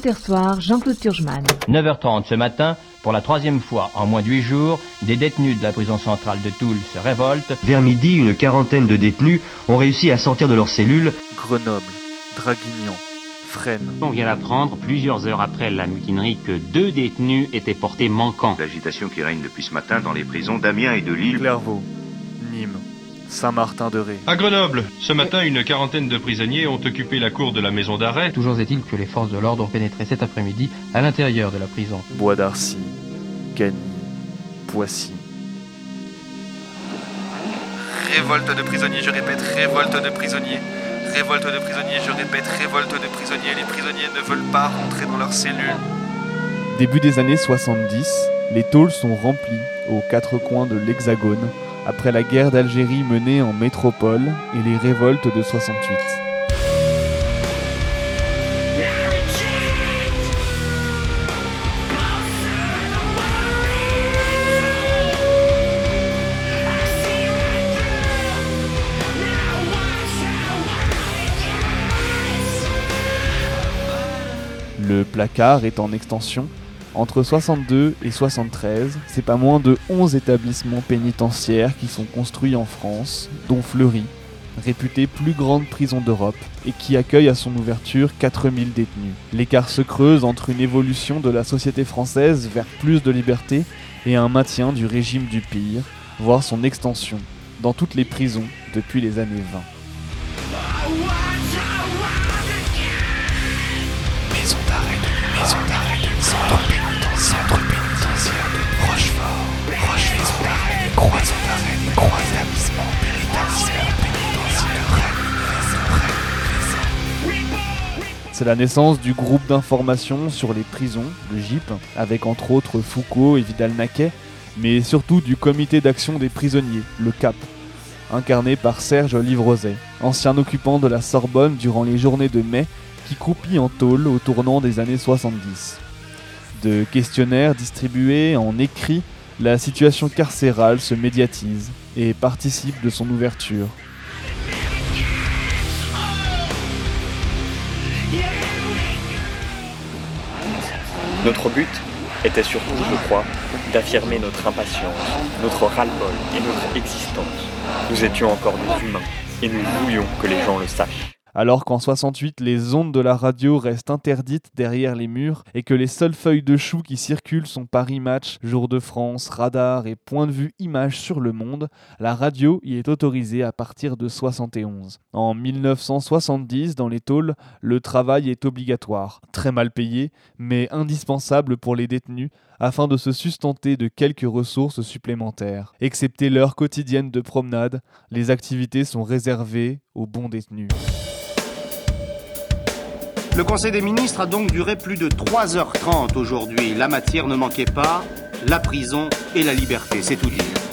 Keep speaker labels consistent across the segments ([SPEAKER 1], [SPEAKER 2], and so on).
[SPEAKER 1] Intersoir, Jean-Claude Turgeman.
[SPEAKER 2] 9h30 ce matin, pour la troisième fois en moins de huit jours, des détenus de la prison centrale de Toul se révoltent.
[SPEAKER 3] Vers midi, une quarantaine de détenus ont réussi à sortir de leurs cellules.
[SPEAKER 4] Grenoble, Draguignan, Fresnes.
[SPEAKER 5] On vient d'apprendre, plusieurs heures après la mutinerie, que deux détenus étaient portés manquants.
[SPEAKER 6] L'agitation qui règne depuis ce matin dans les prisons d'Amiens et de Lille.
[SPEAKER 4] Clairvaux, Nîmes, Saint-Martin-de-Ré.
[SPEAKER 7] À Grenoble, ce matin, une quarantaine de prisonniers ont occupé la cour de la maison d'arrêt.
[SPEAKER 8] Toujours est-il que les forces de l'ordre ont pénétré cet après-midi à l'intérieur de la prison.
[SPEAKER 4] Bois d'Arcy, Gagny, Poissy.
[SPEAKER 9] Révolte de prisonniers, je répète, révolte de prisonniers. Révolte de prisonniers, je répète, révolte de prisonniers. Les prisonniers ne veulent pas rentrer dans leurs cellules.
[SPEAKER 4] Début des années 70, les tôles sont remplies aux quatre coins de l'Hexagone après la guerre d'Algérie menée en métropole et les révoltes de 68. Le placard est en extension. Entre 62 et 73, c'est pas moins de 11 établissements pénitentiaires qui sont construits en France, dont Fleury, réputée plus grande prison d'Europe, et qui accueille à son ouverture 4000 détenus. L'écart se creuse entre une évolution de la société française vers plus de liberté et un maintien du régime du pire, voire son extension, dans toutes les prisons depuis les années 20. C'est la naissance du groupe d'information sur les prisons, le GIP, avec entre autres Foucault et Vidal-Naquet, mais surtout du comité d'action des prisonniers, le CAP, incarné par Serge Livrozet, ancien occupant de la Sorbonne durant les journées de mai qui croupit en tôle au tournant des années 70. De questionnaires distribués en écrit, la situation carcérale se médiatise et participe de son ouverture.
[SPEAKER 10] Notre but était surtout, je crois, d'affirmer notre impatience, notre ras-le-bol et notre existence. Nous étions encore des humains et nous voulions que les gens le sachent.
[SPEAKER 4] Alors qu'en 68, les ondes de la radio restent interdites derrière les murs et que les seules feuilles de chou qui circulent sont Paris Match, Jour de France, Radar et Point de vue Image sur le monde, la radio y est autorisée à partir de 71. En 1970, dans les tôles, le travail est obligatoire, très mal payé, mais indispensable pour les détenus afin de se sustenter de quelques ressources supplémentaires. Excepté l'heure quotidienne de promenade, les activités sont réservées aux bons détenus.
[SPEAKER 11] Le Conseil des ministres a donc duré plus de 3h30 aujourd'hui. La matière ne manquait pas, la prison et la liberté, c'est tout dire.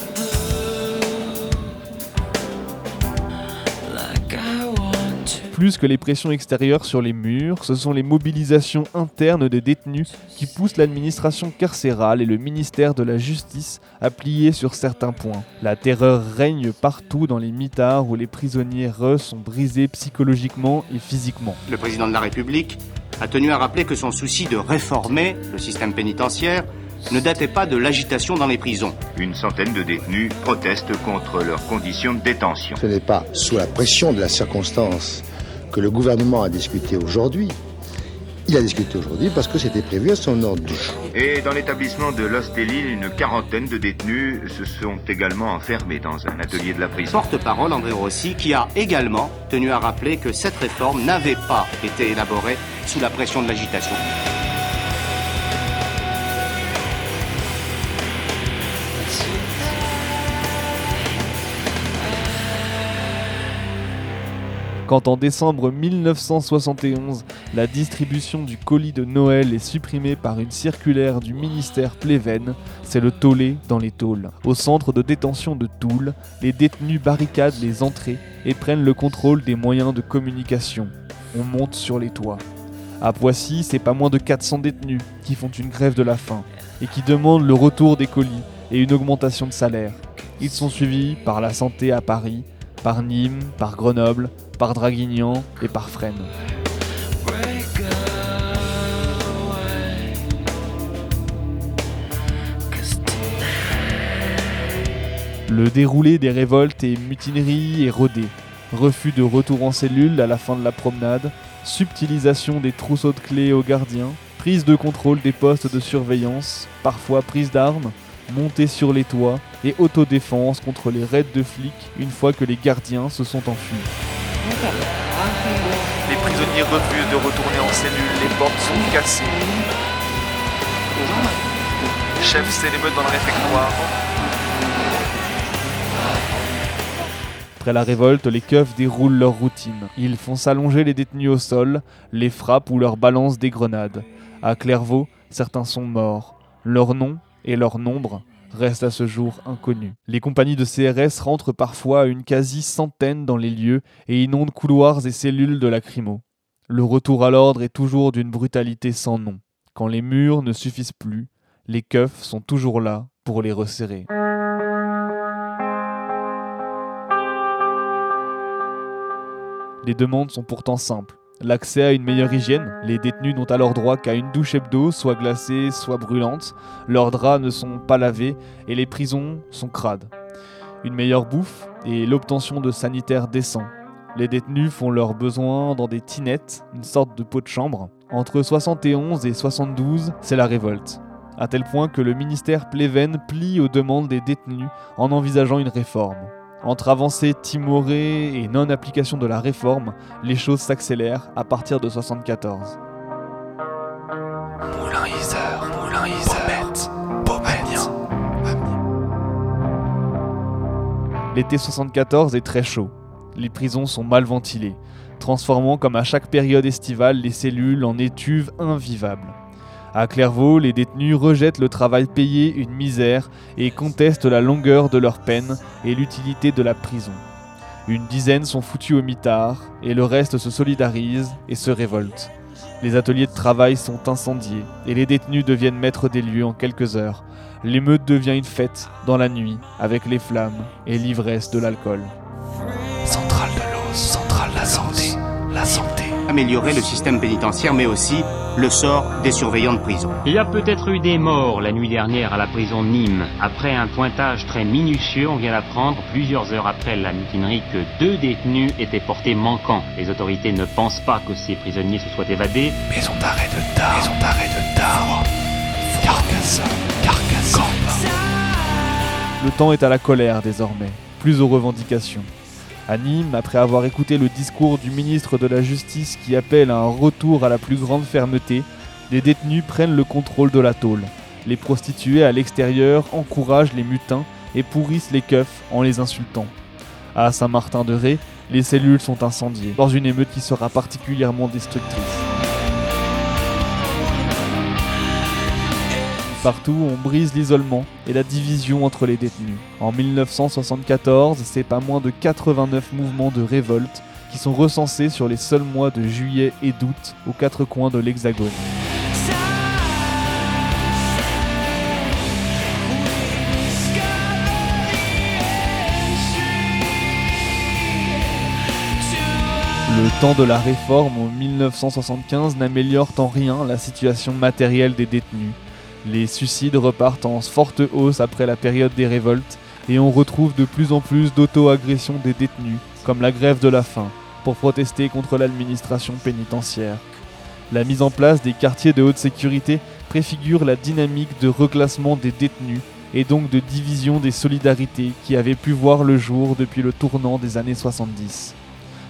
[SPEAKER 4] Plus que les pressions extérieures sur les murs, ce sont les mobilisations internes des détenus qui poussent l'administration carcérale et le ministère de la Justice à plier sur certains points. La terreur règne partout dans les mitards où les prisonniers re sont brisés psychologiquement et physiquement.
[SPEAKER 11] Le président de la République a tenu à rappeler que son souci de réformer le système pénitentiaire ne datait pas de l'agitation dans les prisons.
[SPEAKER 6] Une centaine de détenus protestent contre leurs conditions de détention.
[SPEAKER 12] Ce n'est pas sous la pression de la circonstance que le gouvernement a discuté aujourd'hui. Il a discuté aujourd'hui parce que c'était prévu à son ordre du jour.
[SPEAKER 6] Et dans l'établissement de l'Hostélie, une quarantaine de détenus se sont également enfermés dans un atelier de la prison.
[SPEAKER 11] Porte-parole André Rossi qui a également tenu à rappeler que cette réforme n'avait pas été élaborée sous la pression de l'agitation.
[SPEAKER 4] Quand en décembre 1971, la distribution du colis de Noël est supprimée par une circulaire du ministère Pleven, c'est le tollé dans les tôles. Au centre de détention de Toul, les détenus barricadent les entrées et prennent le contrôle des moyens de communication. On monte sur les toits. À Poissy, c'est pas moins de 400 détenus qui font une grève de la faim et qui demandent le retour des colis et une augmentation de salaire. Ils sont suivis par la santé à Paris, par Nîmes, par Grenoble, par Draguignan et par Fresne. Le déroulé des révoltes et mutineries est rodé. Refus de retour en cellule à la fin de la promenade, subtilisation des trousseaux de clés aux gardiens, prise de contrôle des postes de surveillance, parfois prise d'armes, montée sur les toits et autodéfense contre les raids de flics une fois que les gardiens se sont enfuis.
[SPEAKER 9] Les prisonniers refusent de retourner en cellule, les portes sont cassées. Chef, l'émeute dans le réfectoire.
[SPEAKER 4] Après la révolte, les keufs déroulent leur routine. Ils font s'allonger les détenus au sol, les frappent ou leur balancent des grenades. À Clairvaux, certains sont morts. Leur nom et leur nombre restent à ce jour inconnus. Les compagnies de CRS rentrent parfois à une quasi centaine dans les lieux et inondent couloirs et cellules de lacrymo. Le retour à l'ordre est toujours d'une brutalité sans nom. Quand les murs ne suffisent plus, les keufs sont toujours là pour les resserrer. Les demandes sont pourtant simples. L'accès à une meilleure hygiène, les détenus n'ont alors droit qu'à une douche hebdo, soit glacée, soit brûlante, leurs draps ne sont pas lavés et les prisons sont crades. Une meilleure bouffe et l'obtention de sanitaires décents. Les détenus font leurs besoins dans des tinettes, une sorte de pot de chambre. Entre 71 et 72, c'est la révolte. À tel point que le ministère Pleven plie aux demandes des détenus en envisageant une réforme. Entre avancées timorées et non-application de la réforme, les choses s'accélèrent à partir de 74.
[SPEAKER 13] Moulin Iser, Moulin Iser, Beaumanian.
[SPEAKER 4] L'été 74 est très chaud. Les prisons sont mal ventilées, transformant comme à chaque période estivale les cellules en étuves invivables. À Clairvaux, les détenus rejettent le travail payé une misère et contestent la longueur de leur peine et l'utilité de la prison. Une dizaine sont foutus au mitard et le reste se solidarise et se révolte. Les ateliers de travail sont incendiés et les détenus deviennent maîtres des lieux en quelques heures. L'émeute devient une fête dans la nuit avec les flammes et l'ivresse de l'alcool.
[SPEAKER 13] Centrale de l'eau, centrale la.
[SPEAKER 11] Améliorer le système pénitentiaire, mais aussi le sort des surveillants de prison.
[SPEAKER 5] Il y a peut-être eu des morts la nuit dernière à la prison de Nîmes. Après un pointage très minutieux, on vient d'apprendre plusieurs heures après la mutinerie que deux détenus étaient portés manquants. Les autorités ne pensent pas que ces prisonniers se soient évadés.
[SPEAKER 13] Maison d'arrêt de Dar, maison d'arrêt de Dar. Carcassonne, Carcassonne.
[SPEAKER 4] Le temps est à la colère désormais, plus aux revendications. À Nîmes, après avoir écouté le discours du ministre de la Justice qui appelle à un retour à la plus grande fermeté, les détenus prennent le contrôle de la tôle. Les prostituées à l'extérieur encouragent les mutins et pourrissent les keufs en les insultant. À Saint-Martin-de-Ré, les cellules sont incendiées, dans une émeute qui sera particulièrement destructrice. Partout, on brise l'isolement et la division entre les détenus. En 1974, c'est pas moins de 89 mouvements de révolte qui sont recensés sur les seuls mois de juillet et d'août aux quatre coins de l'Hexagone. Le temps de la réforme en 1975 n'améliore en rien la situation matérielle des détenus. Les suicides repartent en forte hausse après la période des révoltes et on retrouve de plus en plus d'auto-agressions des détenus, comme la grève de la faim, pour protester contre l'administration pénitentiaire. La mise en place des quartiers de haute sécurité préfigure la dynamique de reclassement des détenus et donc de division des solidarités qui avaient pu voir le jour depuis le tournant des années 70.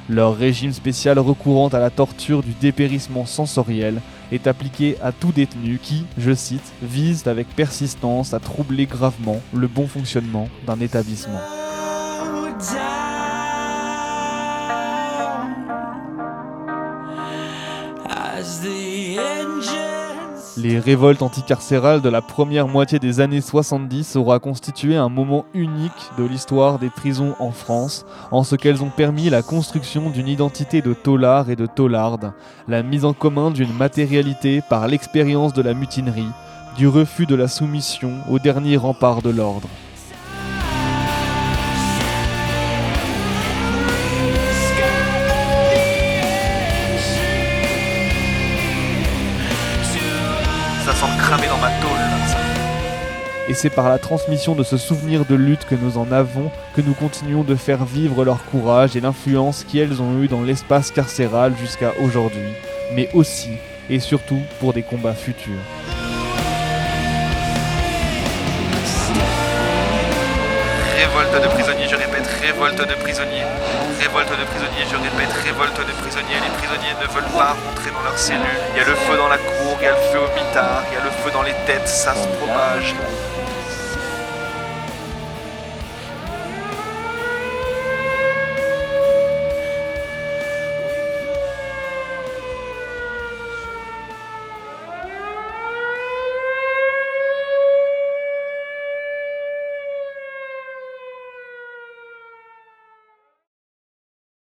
[SPEAKER 4] Leur régime spécial recourant à la torture du dépérissement sensoriel est appliqué à tout détenu qui, je cite, vise avec persistance à troubler gravement le bon fonctionnement d'un établissement. Les révoltes anticarcérales de la première moitié des années 70 aura constitué un moment unique de l'histoire des prisons en France, en ce qu'elles ont permis la construction d'une identité de tolard et de tolarde, la mise en commun d'une matérialité par l'expérience de la mutinerie, du refus de la soumission au dernier rempart de l'ordre. Et c'est par la transmission de ce souvenir de lutte que nous en avons que nous continuons de faire vivre leur courage et l'influence qu'elles ont eue dans l'espace carcéral jusqu'à aujourd'hui, mais aussi et surtout pour des combats futurs.
[SPEAKER 9] Révolte de prisonniers, je répète, révolte de prisonniers. Révolte de prisonniers, je répète, révolte de prisonniers. Les prisonniers ne veulent pas rentrer dans leurs cellules. Il y a le feu dans la cour, il y a le feu au mitard, il y a le feu dans les têtes, ça se propage.